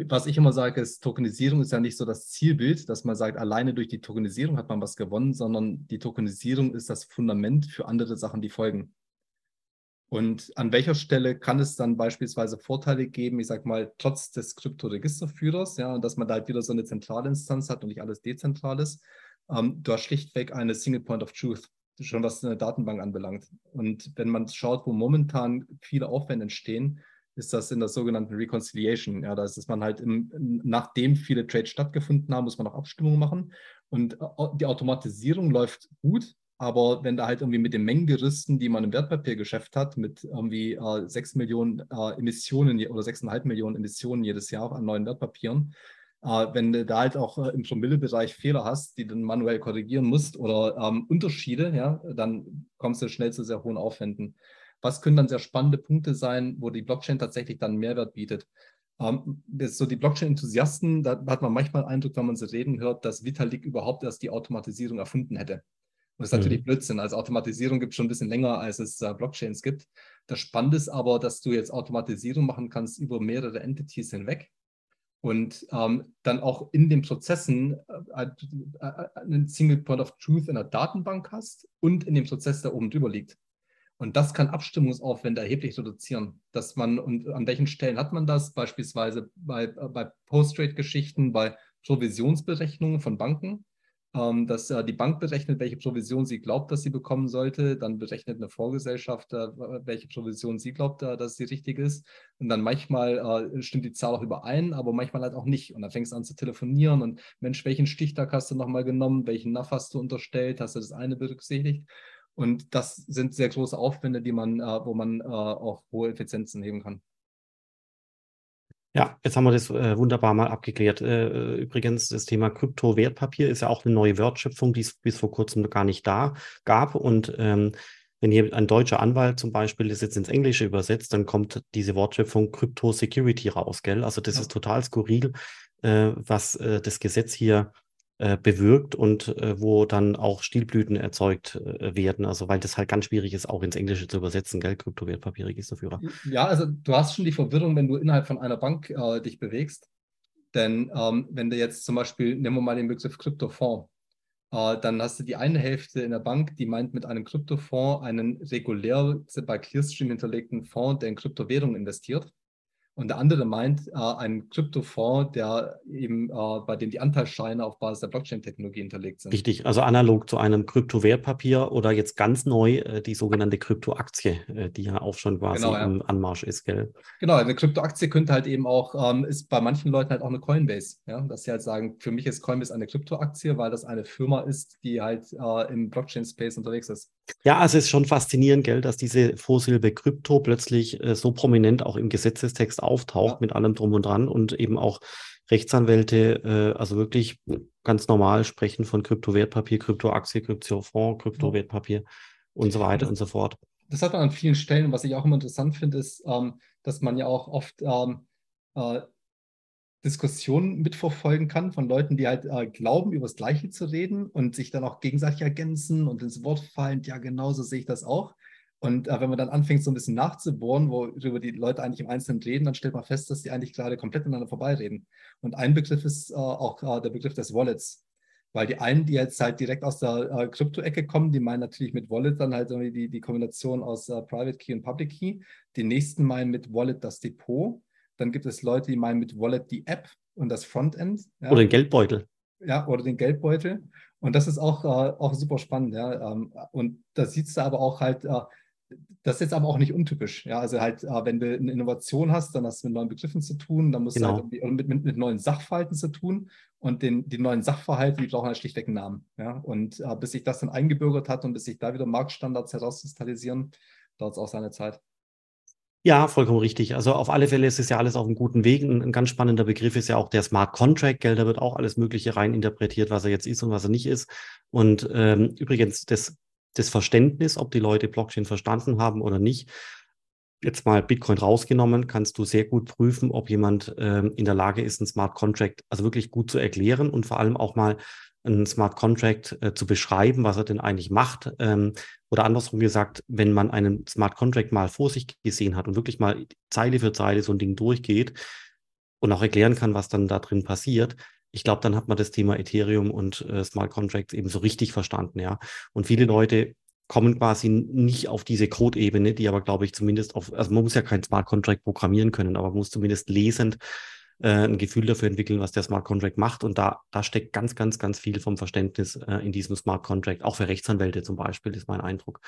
was ich immer sage, ist, Tokenisierung ist ja nicht so das Zielbild, dass man sagt, alleine durch die Tokenisierung hat man was gewonnen, sondern die Tokenisierung ist das Fundament für andere Sachen, die folgen. Und an welcher Stelle kann es dann beispielsweise Vorteile geben, ich sage mal, trotz des Kryptoregisterführers, ja, dass man da halt wieder so eine zentrale Instanz hat und nicht alles dezentral ist. Ähm, du hast schlichtweg eine Single Point of Truth, schon was eine Datenbank anbelangt. Und wenn man schaut, wo momentan viele Aufwände entstehen, ist das in der sogenannten Reconciliation. Ja, da ist man halt, im, nachdem viele Trades stattgefunden haben, muss man noch Abstimmungen machen. Und äh, die Automatisierung läuft gut, aber wenn da halt irgendwie mit den Mengengerüsten, die man im Wertpapiergeschäft hat, mit irgendwie äh, 6 Millionen äh, Emissionen oder 6,5 Millionen Emissionen jedes Jahr an neuen Wertpapieren, äh, wenn du da halt auch äh, im Promillebereich Fehler hast, die du manuell korrigieren musst oder ähm, Unterschiede, ja, dann kommst du schnell zu sehr hohen Aufwänden. Was können dann sehr spannende Punkte sein, wo die Blockchain tatsächlich dann Mehrwert bietet? Ähm, so die Blockchain-Enthusiasten, da hat man manchmal Eindruck, wenn man sie reden hört, dass Vitalik überhaupt erst die Automatisierung erfunden hätte. Und das ist natürlich mhm. Blödsinn. Also Automatisierung gibt es schon ein bisschen länger, als es äh, Blockchains gibt. Das Spannende ist aber, dass du jetzt Automatisierung machen kannst über mehrere Entities hinweg und ähm, dann auch in den Prozessen äh, äh, einen Single Point of Truth in der Datenbank hast und in dem Prozess, der oben drüber liegt. Und das kann Abstimmungsaufwände erheblich reduzieren. Dass man, und an welchen Stellen hat man das? Beispielsweise bei, äh, bei Post-Trade-Geschichten, bei Provisionsberechnungen von Banken dass äh, die Bank berechnet, welche Provision sie glaubt, dass sie bekommen sollte. Dann berechnet eine Vorgesellschaft, äh, welche Provision sie glaubt, äh, dass sie richtig ist. Und dann manchmal stimmt die Zahl auch überein, aber manchmal halt auch nicht. Und dann fängst du an zu telefonieren und Mensch, welchen Stichtag hast du nochmal genommen? Welchen NAF hast du unterstellt? Hast du das eine berücksichtigt? Und das sind sehr große Aufwände, die man, wo man auch hohe Effizienzen heben kann. Ja, jetzt haben wir das äh, wunderbar mal abgeklärt. Äh, übrigens, das Thema Kryptowertpapier ist ja auch eine neue Wertschöpfung, die es bis vor kurzem noch gar nicht da gab. Und ähm, wenn hier ein deutscher Anwalt zum Beispiel das jetzt ins Englische übersetzt, dann kommt diese Wortschöpfung Crypto Security raus, gell? Also das ja. ist total skurril, äh, was äh, das Gesetz hier äh, bewirkt und äh, wo dann auch Stilblüten erzeugt äh, werden. Also weil das halt ganz schwierig ist, auch ins Englische zu übersetzen, gell, Kryptowertpapierregisterführer. Ja, also du hast schon die Verwirrung, wenn du innerhalb von einer Bank äh, dich bewegst. Denn ähm, wenn du jetzt zum Beispiel, nehmen wir mal den Begriff Kryptofonds, äh, dann hast du die eine Hälfte in der Bank, die meint mit einem Kryptofonds einen regulär bei Clearstream hinterlegten Fonds, der in Kryptowährungen investiert. Und der andere meint äh, einen Kryptofonds, der eben, äh, bei dem die Anteilsscheine auf Basis der Blockchain-Technologie hinterlegt sind. Richtig, also analog zu einem Kryptowertpapier oder jetzt ganz neu äh, die sogenannte Kryptoaktie, äh, die ja auch schon quasi genau, ja. im Anmarsch ist, gell? Genau, eine Kryptoaktie könnte halt eben auch, ähm, ist bei manchen Leuten halt auch eine Coinbase, ja, dass sie halt sagen, für mich ist Coinbase eine Kryptoaktie, weil das eine Firma ist, die halt äh, im Blockchain-Space unterwegs ist. Ja, also es ist schon faszinierend, gell, dass diese Vorsilbe Krypto plötzlich äh, so prominent auch im Gesetzestext auftaucht mit allem drum und dran und eben auch Rechtsanwälte, äh, also wirklich ganz normal sprechen von Kryptowertpapier, Kryptoaktie, Kryptofonds, Kryptowertpapier und so weiter und so fort. Das hat man an vielen Stellen. Was ich auch immer interessant finde, ist, ähm, dass man ja auch oft ähm, äh, Diskussionen mitverfolgen kann von Leuten, die halt äh, glauben, über das Gleiche zu reden und sich dann auch gegenseitig ergänzen und ins Wort fallen. Ja, genauso sehe ich das auch. Und äh, wenn man dann anfängt, so ein bisschen nachzubohren, worüber die Leute eigentlich im Einzelnen reden, dann stellt man fest, dass die eigentlich gerade komplett ineinander vorbeireden. Und ein Begriff ist äh, auch äh, der Begriff des Wallets. Weil die einen, die jetzt halt direkt aus der äh, Krypto-Ecke kommen, die meinen natürlich mit Wallet dann halt irgendwie die, die Kombination aus äh, Private Key und Public Key. Die nächsten meinen mit Wallet das Depot. Dann gibt es Leute, die meinen mit Wallet die App und das Frontend. Ja. Oder den Geldbeutel. Ja, oder den Geldbeutel. Und das ist auch, äh, auch super spannend. Ja. Ähm, und da siehst du aber auch halt, das ist jetzt aber auch nicht untypisch. Ja, also halt, äh, wenn du eine Innovation hast, dann hast du mit neuen Begriffen zu tun, dann musst genau. du halt mit, mit, mit, neuen Sachverhalten zu tun. Und den, die neuen Sachverhalte, die brauchen halt schlichtweg einen Namen. Ja. Und äh, bis sich das dann eingebürgert hat und bis sich da wieder Marktstandards herauskristallisieren, dauert es auch seine Zeit. Ja, vollkommen richtig. Also auf alle Fälle ist es ja alles auf einem guten Weg. Ein, ein, ganz spannender Begriff ist ja auch der Smart Contract. Geld, da wird auch alles Mögliche rein interpretiert, was er jetzt ist und was er nicht ist. Und ähm, übrigens, das, das Verständnis, ob die Leute Blockchain verstanden haben oder nicht, jetzt mal Bitcoin rausgenommen, kannst du sehr gut prüfen, ob jemand ähm, in der Lage ist, ein Smart Contract also wirklich gut zu erklären und vor allem auch mal einen Smart Contract äh, zu beschreiben, was er denn eigentlich macht. Ähm, oder andersrum gesagt, wenn man einen Smart Contract mal vor sich gesehen hat und wirklich mal Zeile für Zeile so ein Ding durchgeht und auch erklären kann, was dann da drin passiert, ich glaube, dann hat man das Thema Ethereum und äh, Smart Contracts eben so richtig verstanden, ja. Und viele Leute kommen quasi nicht auf diese Code-Ebene, die aber, glaube ich, zumindest auf, also man muss ja kein Smart Contract programmieren können, aber man muss zumindest lesend äh, ein Gefühl dafür entwickeln, was der Smart Contract macht. Und da, da steckt ganz, ganz, ganz viel vom Verständnis äh, in diesem Smart Contract, auch für Rechtsanwälte zum Beispiel, ist mein Eindruck.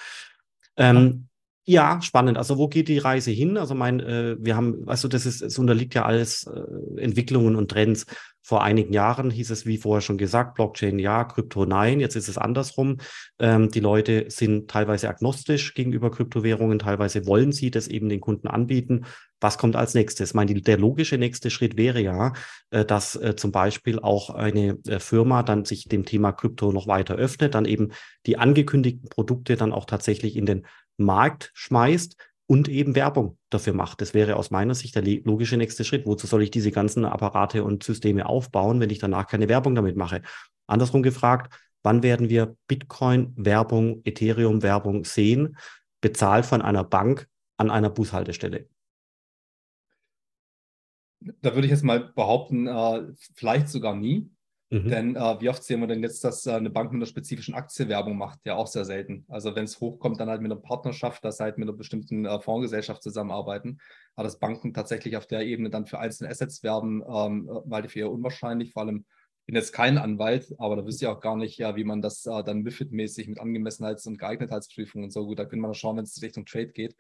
Ähm, ja, spannend. Also wo geht die Reise hin? Also mein, äh, wir haben, also das ist, es unterliegt ja alles äh, Entwicklungen und Trends. Vor einigen Jahren hieß es, wie vorher schon gesagt, Blockchain ja, Krypto nein. Jetzt ist es andersrum. Ähm, die Leute sind teilweise agnostisch gegenüber Kryptowährungen, teilweise wollen sie das eben den Kunden anbieten. Was kommt als nächstes? Ich meine, der logische nächste Schritt wäre ja, äh, dass äh, zum Beispiel auch eine äh, Firma dann sich dem Thema Krypto noch weiter öffnet, dann eben die angekündigten Produkte dann auch tatsächlich in den Markt schmeißt und eben Werbung dafür macht. Das wäre aus meiner Sicht der logische nächste Schritt. Wozu soll ich diese ganzen Apparate und Systeme aufbauen, wenn ich danach keine Werbung damit mache? Andersrum gefragt, wann werden wir Bitcoin-Werbung, Ethereum-Werbung sehen, bezahlt von einer Bank an einer Bushaltestelle? Da würde ich jetzt mal behaupten, äh, vielleicht sogar nie. Mhm. Denn äh, wie oft sehen wir denn jetzt, dass äh, eine Bank mit einer spezifischen Aktie Werbung macht? Ja, auch sehr selten. Also wenn es hochkommt, dann halt mit einer Partnerschaft, dass halt mit einer bestimmten äh, Fondsgesellschaft zusammenarbeiten. Aber dass Banken tatsächlich auf der Ebene dann für einzelne Assets werben, ähm, halte ich für eher unwahrscheinlich. Vor allem, ich bin jetzt kein Anwalt, aber da wüsste ich auch gar nicht, ja, wie man das äh, dann MIFID-mäßig mit Angemessenheits- und Geeignetheitsprüfungen und so gut, da können wir schauen, wenn es Richtung Trade geht.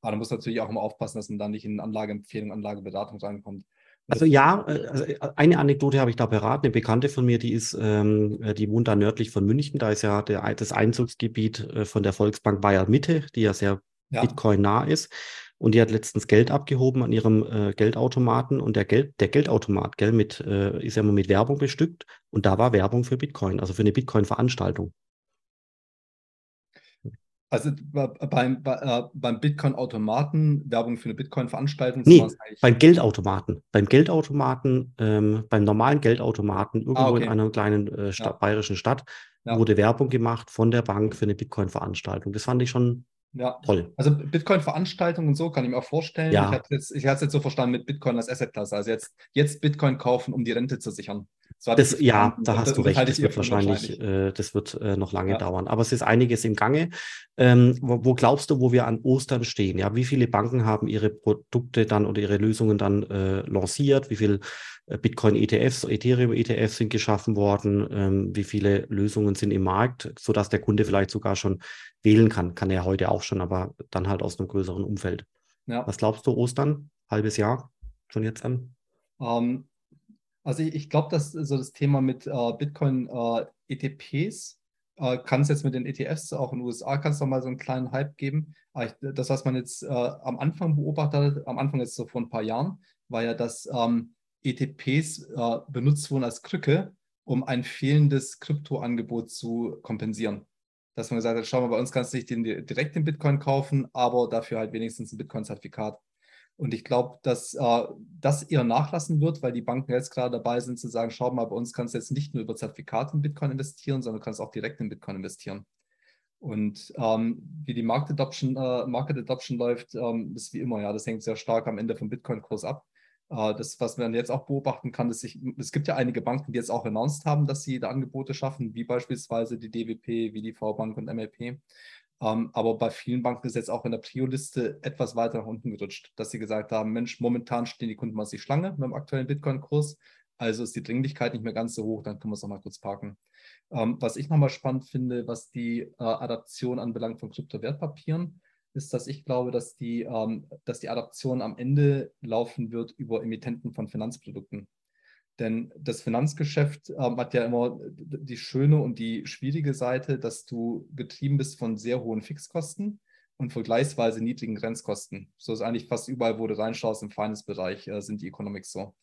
Aber da muss natürlich auch immer aufpassen, dass man da nicht in Anlageempfehlung, Anlageberatung reinkommt. Also ja, äh, also äh, eine Anekdote habe ich da beraten. Eine Bekannte von mir, die ist, ähm, äh, die wohnt da nördlich von München. Da ist ja der, das Einzugsgebiet von der Volksbank Bayern Mitte, die ja sehr ja. Bitcoin nah ist. Und die hat letztens Geld abgehoben an ihrem äh, Geldautomaten und der Geld, der Geldautomat, gell, mit, äh, ist ja immer mit Werbung bestückt und da war Werbung für Bitcoin, also für eine Bitcoin-Veranstaltung. Also beim, äh, beim Bitcoin-Automaten, Werbung für eine Bitcoin-Veranstaltung? Nee, beim Geldautomaten. Beim Geldautomaten, ähm, beim normalen Geldautomaten, irgendwo ah, okay. in einer kleinen äh, Stadt, ja. bayerischen Stadt, ja. wurde Werbung gemacht von der Bank für eine Bitcoin-Veranstaltung. Das fand ich schon ja. toll. Also Bitcoin-Veranstaltungen und so kann ich mir auch vorstellen. Ja. Ich hatte es jetzt, jetzt so verstanden mit Bitcoin als Assetklasse. Also jetzt, jetzt Bitcoin kaufen, um die Rente zu sichern. Das, ja, da hast du recht. Das wird wahrscheinlich, äh, das wird äh, noch lange ja. dauern. Aber es ist einiges im Gange. Ähm, wo, wo, glaubst du, wo wir an Ostern stehen? Ja, wie viele Banken haben ihre Produkte dann oder ihre Lösungen dann äh, lanciert? Wie viele äh, Bitcoin-ETFs, Ethereum-ETFs sind geschaffen worden? Ähm, wie viele Lösungen sind im Markt, sodass der Kunde vielleicht sogar schon wählen kann? Kann er heute auch schon, aber dann halt aus einem größeren Umfeld. Ja. Was glaubst du, Ostern? Halbes Jahr? Schon jetzt an? Um ähm, also ich, ich glaube, dass so das Thema mit äh, Bitcoin-ETPs äh, äh, kann es jetzt mit den ETFs auch in den USA kann es noch mal so einen kleinen Hype geben. Aber ich, das, was man jetzt äh, am Anfang beobachtet hat, am Anfang jetzt so vor ein paar Jahren, war ja, dass ähm, ETPs äh, benutzt wurden als Krücke, um ein fehlendes Kryptoangebot zu kompensieren. Dass man gesagt hat, schau mal, bei uns kannst du nicht den, direkt den Bitcoin kaufen, aber dafür halt wenigstens ein Bitcoin-Zertifikat. Und ich glaube, dass äh, das eher nachlassen wird, weil die Banken jetzt gerade dabei sind zu sagen, schau mal, bei uns kannst du jetzt nicht nur über Zertifikate in Bitcoin investieren, sondern du kannst auch direkt in Bitcoin investieren. Und ähm, wie die Market Adoption, äh, Market Adoption läuft, ähm, ist wie immer, ja, das hängt sehr stark am Ende vom Bitcoin-Kurs ab. Äh, das, was man jetzt auch beobachten kann, ist, sich, es gibt ja einige Banken, die jetzt auch announced haben, dass sie da Angebote schaffen, wie beispielsweise die DWP, wie die V-Bank und MLP. Ähm, aber bei vielen Banken ist jetzt auch in der Prio-Liste etwas weiter nach unten gerutscht, dass sie gesagt haben, Mensch, momentan stehen die Kunden mal die Schlange mit dem aktuellen Bitcoin-Kurs, also ist die Dringlichkeit nicht mehr ganz so hoch, dann können wir es nochmal kurz parken. Ähm, was ich nochmal spannend finde, was die äh, Adaption anbelangt von Kryptowertpapieren, ist, dass ich glaube, dass die, ähm, dass die Adaption am Ende laufen wird über Emittenten von Finanzprodukten. Denn das Finanzgeschäft äh, hat ja immer die schöne und die schwierige Seite, dass du getrieben bist von sehr hohen Fixkosten. und vergleichsweise niedrigen Grenzkosten. So ist eigentlich fast überall, wo du reinschaust im Finance-Bereich, äh, sind die Economics so.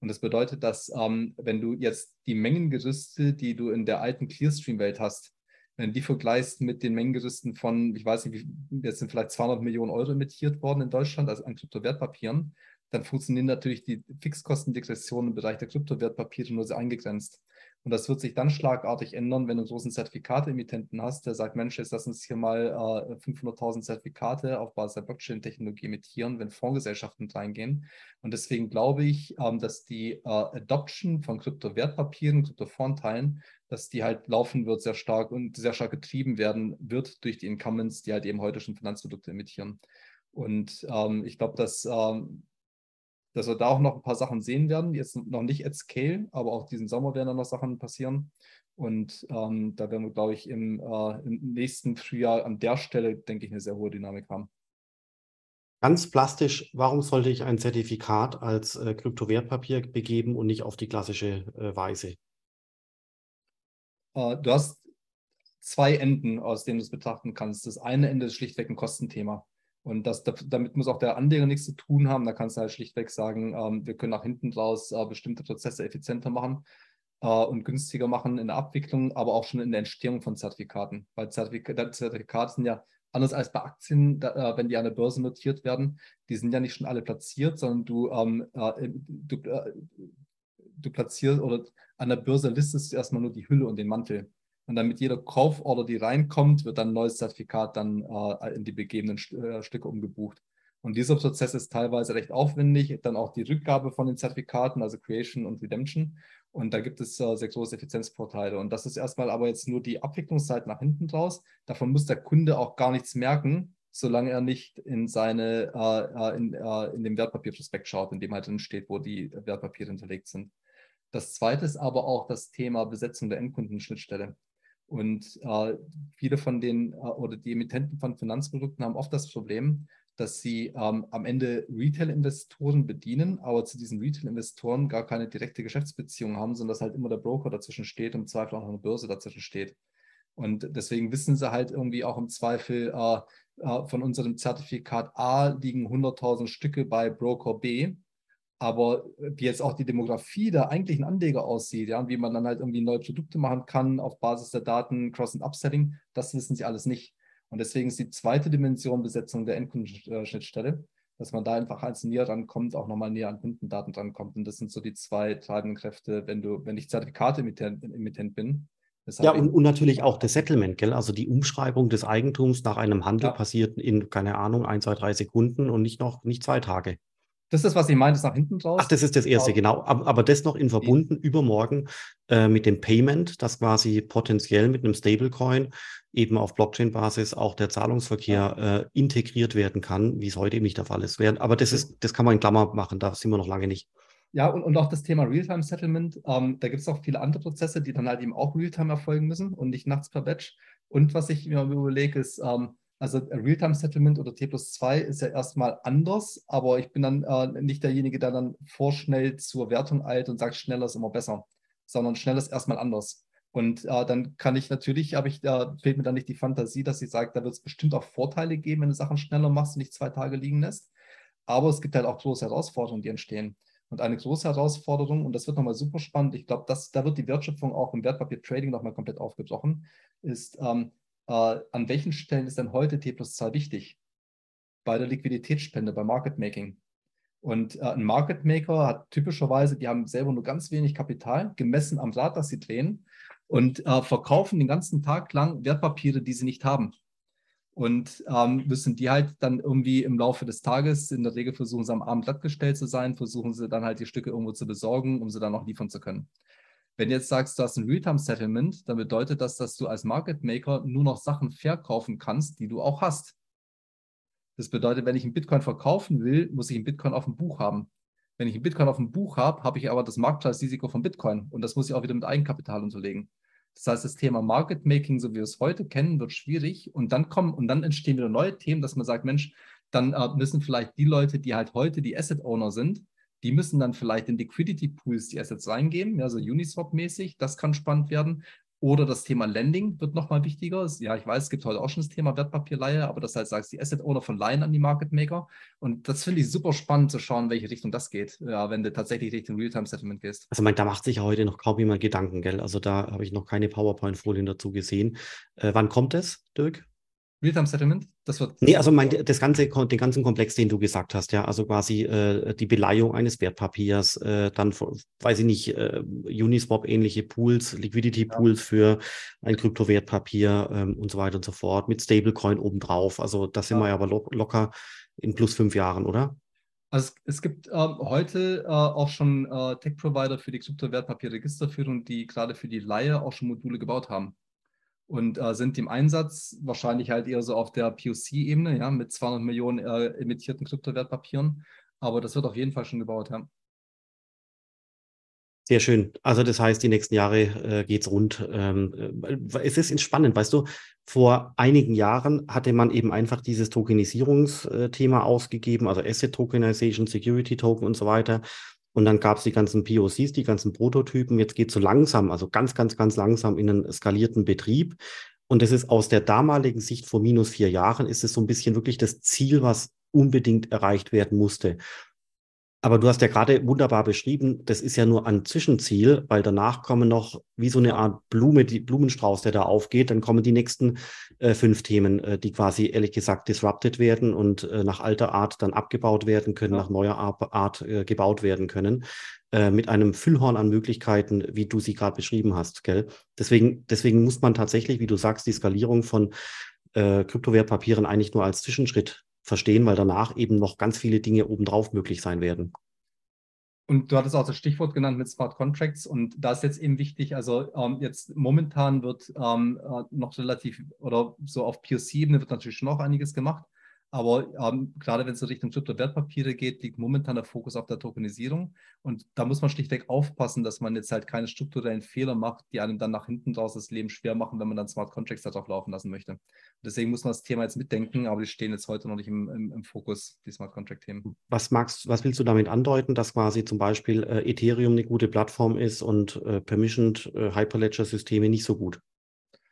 Und das bedeutet, dass ähm, wenn du jetzt die Mengengerüste, die du in der alten Clearstream-Welt hast, wenn die vergleichst mit den Mengengerüsten von, ich weiß nicht, wie, jetzt sind vielleicht 200 Millionen Euro emittiert worden in Deutschland, also an Kryptowertpapieren, dann funktionieren natürlich die Fixkostendegressionen im Bereich der Kryptowertpapiere nur sehr eingegrenzt. Und das wird sich dann schlagartig ändern, wenn du einen großen Zertifikate-Emittenten hast, der sagt, Mensch, jetzt lass uns hier mal äh, 500.000 Zertifikate auf Basis der Blockchain-Technologie emittieren, wenn Fondsgesellschaften reingehen. Und deswegen glaube ich, ähm, dass die äh, Adoption von Kryptowertpapieren, Kryptofondteilen, dass die halt laufen wird sehr stark und sehr stark getrieben werden wird durch die Incumbents, die halt eben heute schon Finanzprodukte emittieren. Und ähm, ich glaube, dass ähm, dass wir da auch noch ein paar Sachen sehen werden. Jetzt noch nicht at scale, aber auch diesen Sommer werden da noch Sachen passieren. Und ähm, da werden wir, glaube ich, im, äh, im, nächsten Frühjahr an der Stelle, denke ich, eine sehr hohe Dynamik haben. Ganz plastisch, warum sollte ich ein Zertifikat als äh, Kryptowertpapier begeben und nicht auf die klassische äh, Weise? Äh, du hast zwei Enden, aus denen du es betrachten kannst. Das eine Ende ist schlichtweg ein Kostenthema. Und das, damit muss auch der Anleger nichts zu tun haben. Da kannst du halt schlichtweg sagen, ähm, wir können nach hinten raus äh, bestimmte Prozesse effizienter machen äh, und günstiger machen in der Abwicklung, aber auch schon in der Entstehung von Zertifikaten. Weil Zertifik Zertifikate sind ja anders als bei Aktien, da, äh, wenn die an der Börse notiert werden, die sind ja nicht schon alle platziert, sondern du, ähm, äh, du, äh, du platzierst oder an der Börse listest du erstmal nur die Hülle und den Mantel. Und dann mit jeder Kauforder, die reinkommt, wird dann ein neues Zertifikat dann äh, in die begebenen äh, Stücke umgebucht. Und dieser Prozess ist teilweise recht aufwendig. Dann auch die Rückgabe von den Zertifikaten, also Creation und Redemption. Und da gibt es äh, sehr große Effizienzvorteile. Und das ist erstmal aber jetzt nur die Abwicklungszeit nach hinten draus. Davon muss der Kunde auch gar nichts merken, solange er nicht in seine, äh, äh in, äh, in dem Wertpapierprospekt schaut, in dem halt drin steht, wo die Wertpapiere hinterlegt sind. Das zweite ist aber auch das Thema Besetzung der Endkundenschnittstelle. Und äh, viele von den äh, oder die Emittenten von Finanzprodukten haben oft das Problem, dass sie ähm, am Ende Retail-Investoren bedienen, aber zu diesen Retail-Investoren gar keine direkte Geschäftsbeziehung haben, sondern dass halt immer der Broker dazwischen steht und im Zweifel auch eine Börse dazwischen steht. Und deswegen wissen sie halt irgendwie auch im Zweifel, äh, äh, von unserem Zertifikat A liegen 100.000 Stücke bei Broker B aber wie jetzt auch die Demografie der eigentlichen Anleger aussieht, ja, und wie man dann halt irgendwie neue Produkte machen kann auf Basis der Daten, Cross- und Upselling, das wissen sie alles nicht. Und deswegen ist die zweite Dimension Besetzung der Endkundenschnittstelle, dass man da einfach als näher rankommt, auch nochmal näher an Kundendaten drankommt. Und das sind so die zwei treibenden Kräfte, wenn du, wenn ich Zertifikate-Emittent bin. Ja, und, und, natürlich auch das Settlement, gell? Also die Umschreibung des Eigentums nach einem Handel ja. passiert in, keine Ahnung, ein, zwei, drei Sekunden und nicht noch nicht zwei Tage. Das ist was ich meine, das nach hinten raus. Ach, das ist das erste, genau. Aber, aber das noch in verbunden übermorgen äh, mit dem Payment, das quasi potenziell mit einem Stablecoin eben auf Blockchain-Basis auch der Zahlungsverkehr ja. äh, integriert werden kann, wie es heute eben nicht der Fall ist. Aber das ist, das kann man in Klammer machen, da sind wir noch lange nicht. Ja, und, und auch das Thema Realtime-Settlement. Ähm, da gibt es auch viele andere Prozesse, die dann halt eben auch Realtime erfolgen müssen und nicht nachts per Batch. Und was ich mir überlege, ist, ähm, also Realtime-Settlement oder T plus 2 ist ja erstmal anders, aber ich bin dann äh, nicht derjenige, der dann vorschnell zur Wertung eilt und sagt, schneller ist immer besser, sondern schneller ist erstmal anders. Und äh, dann kann ich natürlich, habe ich, da fehlt mir dann nicht die Fantasie, dass ich sage, da wird es bestimmt auch Vorteile geben, wenn du Sachen schneller machst und nicht zwei Tage liegen lässt. Aber es gibt halt auch große Herausforderungen, die entstehen. Und eine große Herausforderung, und das wird nochmal super spannend, ich glaube, da wird die Wertschöpfung auch im Wertpapier-Trading nochmal komplett aufgebrochen, ist, ähm, äh, an welchen Stellen ist denn heute T plus 2 wichtig? Bei der Liquiditätsspende, bei Market Making. Und äh, ein Market Maker hat typischerweise, die haben selber nur ganz wenig Kapital, gemessen am Rad, das sie drehen, und äh, verkaufen den ganzen Tag lang Wertpapiere, die sie nicht haben. Und ähm, müssen die halt dann irgendwie im Laufe des Tages, in der Regel versuchen sie am Abend glattgestellt zu sein, versuchen sie dann halt die Stücke irgendwo zu besorgen, um sie dann auch liefern zu können. Wenn du jetzt sagst, du hast ein Realtime-Settlement, dann bedeutet das, dass du als Market Maker nur noch Sachen verkaufen kannst, die du auch hast. Das bedeutet, wenn ich einen Bitcoin verkaufen will, muss ich einen Bitcoin auf dem Buch haben. Wenn ich einen Bitcoin auf dem Buch habe, habe ich aber das Marktpreisrisiko von Bitcoin und das muss ich auch wieder mit Eigenkapital unterlegen. Das heißt, das Thema Market Making, so wie wir es heute kennen, wird schwierig und dann kommen und dann entstehen wieder neue Themen, dass man sagt, Mensch, dann äh, müssen vielleicht die Leute, die halt heute die Asset Owner sind, die müssen dann vielleicht in Liquidity Pools die Assets reingeben, ja, so Uniswap-mäßig. Das kann spannend werden. Oder das Thema Lending wird nochmal wichtiger. Ja, ich weiß, es gibt heute auch schon das Thema Wertpapierleihe, aber das heißt, sagst die Asset Owner von Leihen an die Market Maker. Und das finde ich super spannend zu schauen, welche Richtung das geht, ja, wenn du tatsächlich Richtung Realtime Settlement gehst. Also, mein, da macht sich ja heute noch kaum jemand Gedanken, gell? Also, da habe ich noch keine PowerPoint-Folien dazu gesehen. Äh, wann kommt es, Dirk? Realtime Settlement? Das wird. Nee, also mein, das ganze, den ganzen Komplex, den du gesagt hast, ja, also quasi äh, die Beleihung eines Wertpapiers, äh, dann, weiß ich nicht, äh, Uniswap-ähnliche Pools, Liquidity-Pools ja. für ein Kryptowertpapier ähm, und so weiter und so fort, mit Stablecoin obendrauf. Also das sind ja. wir ja aber lo locker in plus fünf Jahren, oder? Also es, es gibt ähm, heute äh, auch schon äh, Tech-Provider für die Kryptowertpapierregisterführung, die gerade für die Laie auch schon Module gebaut haben und äh, sind im Einsatz, wahrscheinlich halt eher so auf der POC-Ebene, ja, mit 200 Millionen äh, emittierten Kryptowertpapieren. Aber das wird auf jeden Fall schon gebaut, ja. Sehr schön. Also das heißt, die nächsten Jahre äh, geht es rund. Ähm, äh, es ist spannend, weißt du, vor einigen Jahren hatte man eben einfach dieses Tokenisierungsthema ausgegeben, also Asset Tokenization, Security Token und so weiter. Und dann gab es die ganzen POCs, die ganzen Prototypen. Jetzt geht es so langsam, also ganz, ganz, ganz langsam in einen skalierten Betrieb. Und das ist aus der damaligen Sicht vor minus vier Jahren, ist es so ein bisschen wirklich das Ziel, was unbedingt erreicht werden musste. Aber du hast ja gerade wunderbar beschrieben, das ist ja nur ein Zwischenziel, weil danach kommen noch wie so eine Art Blume, die Blumenstrauß, der da aufgeht. Dann kommen die nächsten äh, fünf Themen, äh, die quasi ehrlich gesagt disrupted werden und äh, nach alter Art dann abgebaut werden können, ja. nach neuer Art äh, gebaut werden können, äh, mit einem Füllhorn an Möglichkeiten, wie du sie gerade beschrieben hast. Gell? Deswegen, deswegen muss man tatsächlich, wie du sagst, die Skalierung von äh, Kryptowertpapieren eigentlich nur als Zwischenschritt verstehen, weil danach eben noch ganz viele Dinge obendrauf möglich sein werden. Und du hattest auch das Stichwort genannt mit Smart Contracts und da ist jetzt eben wichtig, also ähm, jetzt momentan wird ähm, äh, noch relativ oder so auf POC-Ebene wird natürlich schon noch einiges gemacht, aber ähm, gerade wenn es in Richtung Kryptowertpapiere geht, liegt momentan der Fokus auf der Tokenisierung. Und da muss man schlichtweg aufpassen, dass man jetzt halt keine strukturellen Fehler macht, die einem dann nach hinten draus das Leben schwer machen, wenn man dann Smart Contracts darauf laufen lassen möchte. Und deswegen muss man das Thema jetzt mitdenken, aber die stehen jetzt heute noch nicht im, im, im Fokus, die Smart Contract-Themen. Was magst, was willst du damit andeuten, dass quasi zum Beispiel äh, Ethereum eine gute Plattform ist und äh, Permissioned äh, Hyperledger-Systeme nicht so gut?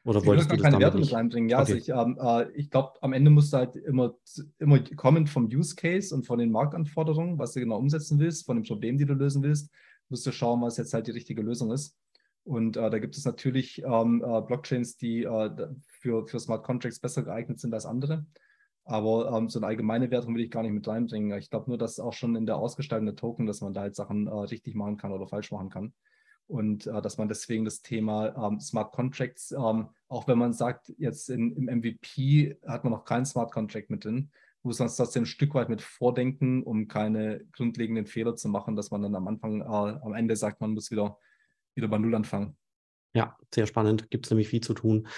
Oder wolltest du das keine Werte mit reinbringen? Ja, also okay. also ich, ähm, äh, ich glaube, am Ende musst du halt immer, immer kommen vom Use Case und von den Marktanforderungen, was du genau umsetzen willst, von den Problemen, die du lösen willst, musst du schauen, was jetzt halt die richtige Lösung ist. Und äh, da gibt es natürlich ähm, äh, Blockchains, die äh, für, für Smart Contracts besser geeignet sind als andere. Aber ähm, so eine allgemeine Wertung will ich gar nicht mit reinbringen. Ich glaube nur, dass auch schon in der Ausgestaltung der Token, dass man da halt Sachen äh, richtig machen kann oder falsch machen kann und äh, dass man deswegen das Thema ähm, Smart Contracts, ähm, auch wenn man sagt, jetzt in, im MVP hat man noch keinen Smart Contract mit drin, muss man trotzdem ein Stück weit mit vordenken, um keine grundlegenden Fehler zu machen, dass man dann am Anfang, äh, am Ende sagt, man muss wieder, wieder bei Null anfangen. Ja, sehr spannend. Gibt es nämlich viel zu tun.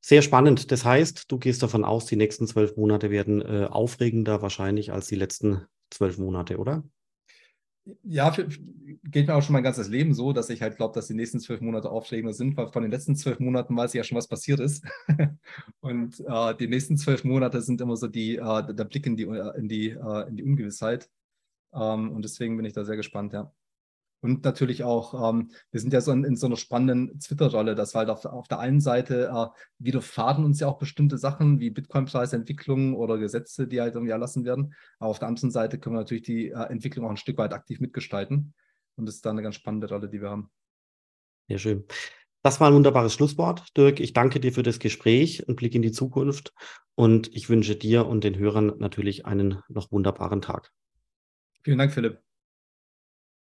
Sehr spannend. Das heißt, du gehst davon aus, die nächsten zwölf Monate werden äh, aufregender wahrscheinlich als die letzten zwölf Monate, oder? Ja, für, geht mir auch schon mein ganzes Leben so, dass ich halt glaube, dass die nächsten zwölf Monate aufregender sind, weil von den letzten zwölf Monaten weiß ich ja schon, was passiert ist. <laughs> und äh, die nächsten zwölf Monate sind immer so die, äh, der Blick in die, in die, äh, in die Ungewissheit. Ähm, und deswegen bin ich da sehr gespannt, ja. Und natürlich auch, ähm, wir sind ja so in, in so einer spannenden Twitter-Rolle, dass wir halt auf, auf der einen Seite äh, widerfahren uns ja auch bestimmte Sachen wie Bitcoin-Preisentwicklung oder Gesetze, die halt irgendwie erlassen werden. Aber auf der anderen Seite können wir natürlich die äh, Entwicklung auch ein Stück weit aktiv mitgestalten. Und das ist da eine ganz spannende Rolle, die wir haben. Sehr schön. Das war ein wunderbares Schlusswort, Dirk. Ich danke dir für das Gespräch, einen Blick in die Zukunft und ich wünsche dir und den Hörern natürlich einen noch wunderbaren Tag. Vielen Dank, Philipp.